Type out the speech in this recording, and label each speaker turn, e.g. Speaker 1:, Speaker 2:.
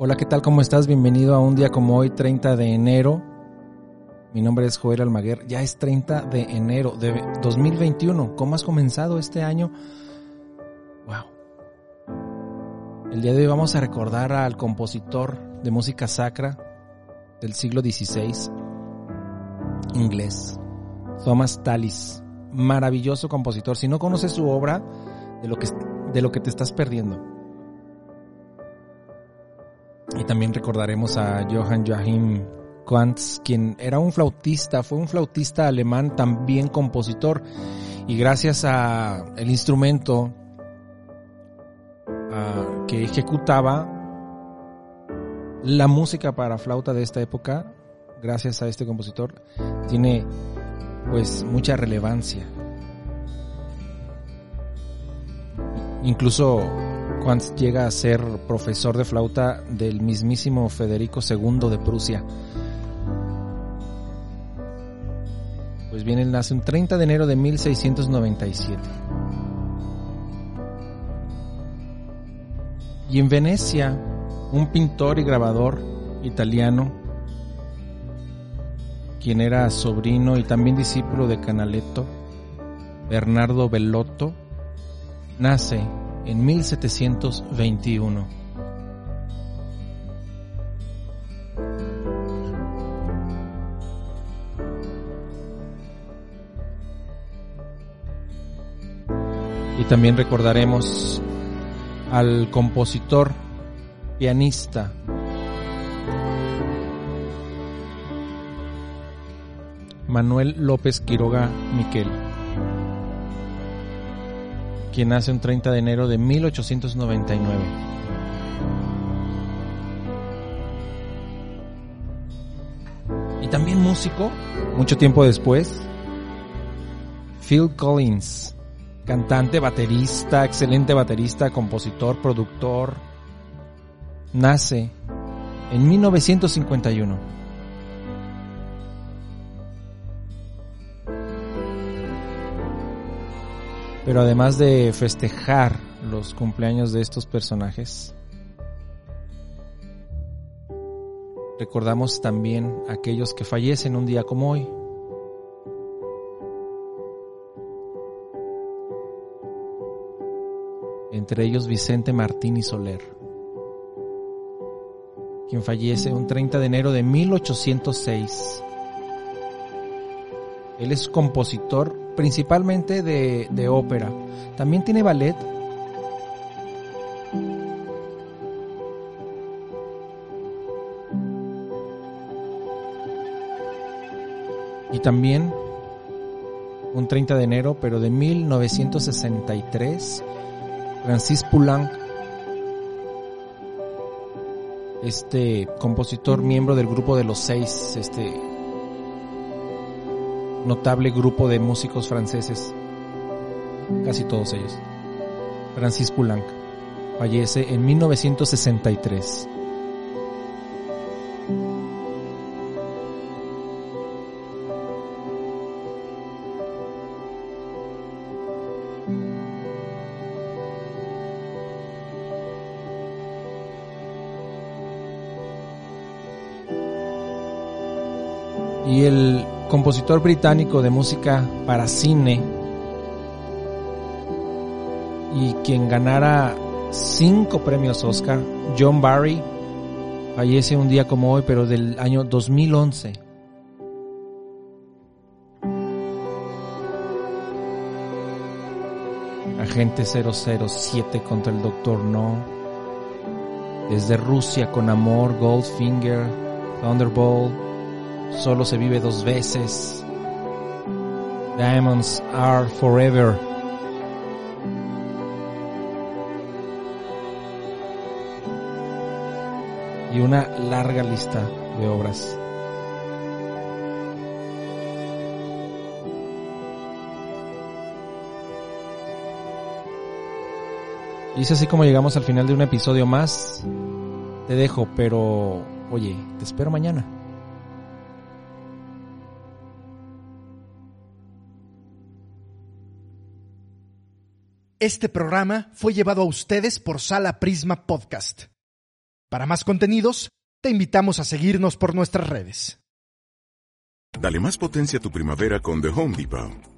Speaker 1: Hola, ¿qué tal? ¿Cómo estás? Bienvenido a un día como hoy, 30 de enero. Mi nombre es Joel Almaguer. Ya es 30 de enero de 2021. ¿Cómo has comenzado este año? Wow. El día de hoy vamos a recordar al compositor de música sacra del siglo XVI, inglés, Thomas Tallis. Maravilloso compositor. Si no conoces su obra, de lo que, de lo que te estás perdiendo. También recordaremos a Johann Joachim Quantz, quien era un flautista, fue un flautista alemán, también compositor, y gracias a el instrumento que ejecutaba la música para flauta de esta época, gracias a este compositor, tiene pues mucha relevancia. Incluso Llega a ser profesor de flauta del mismísimo Federico II de Prusia. Pues bien, él nace un 30 de enero de 1697. Y en Venecia, un pintor y grabador italiano, quien era sobrino y también discípulo de Canaletto, Bernardo Bellotto, nace en 1721. Y también recordaremos al compositor, pianista, Manuel López Quiroga Miquel quien nace un 30 de enero de 1899. Y también músico, mucho tiempo después, Phil Collins, cantante, baterista, excelente baterista, compositor, productor, nace en 1951. Pero además de festejar los cumpleaños de estos personajes, recordamos también a aquellos que fallecen un día como hoy. Entre ellos Vicente Martín y Soler, quien fallece un 30 de enero de 1806. Él es compositor principalmente de, ópera. También tiene ballet. Y también un 30 de enero, pero de 1963, Francis Poulenc, este compositor miembro del grupo de los seis, este notable grupo de músicos franceses, casi todos ellos. Francis Poulenc fallece en 1963. Y el compositor británico de música para cine y quien ganara cinco premios Oscar, John Barry, fallece un día como hoy, pero del año 2011. Agente 007 contra el Doctor No. Desde Rusia con amor, Goldfinger, Thunderbolt, Solo se vive dos veces. Diamonds Are Forever. Y una larga lista de obras. Y es así como llegamos al final de un episodio más. Te dejo, pero oye, te espero mañana.
Speaker 2: Este programa fue llevado a ustedes por Sala Prisma Podcast. Para más contenidos, te invitamos a seguirnos por nuestras redes.
Speaker 3: Dale más potencia a tu primavera con The Home Depot.